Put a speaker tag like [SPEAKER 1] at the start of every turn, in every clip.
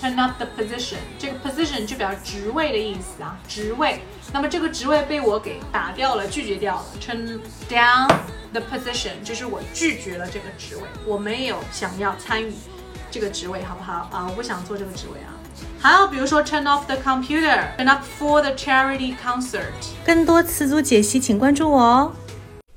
[SPEAKER 1] turn up the position，这个 position 就表示职位的意思啊，职位。那么这个职位被我给打掉了，拒绝掉了。turn down the position 就是我拒绝了这个职位，我没有想要参与这个职位，好不好啊？我不想做这个职位啊。还有比如说 turn off the computer，turn up for the charity concert。
[SPEAKER 2] 更多词组解析，请关注我哦。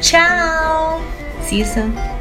[SPEAKER 2] Ciao! See you soon.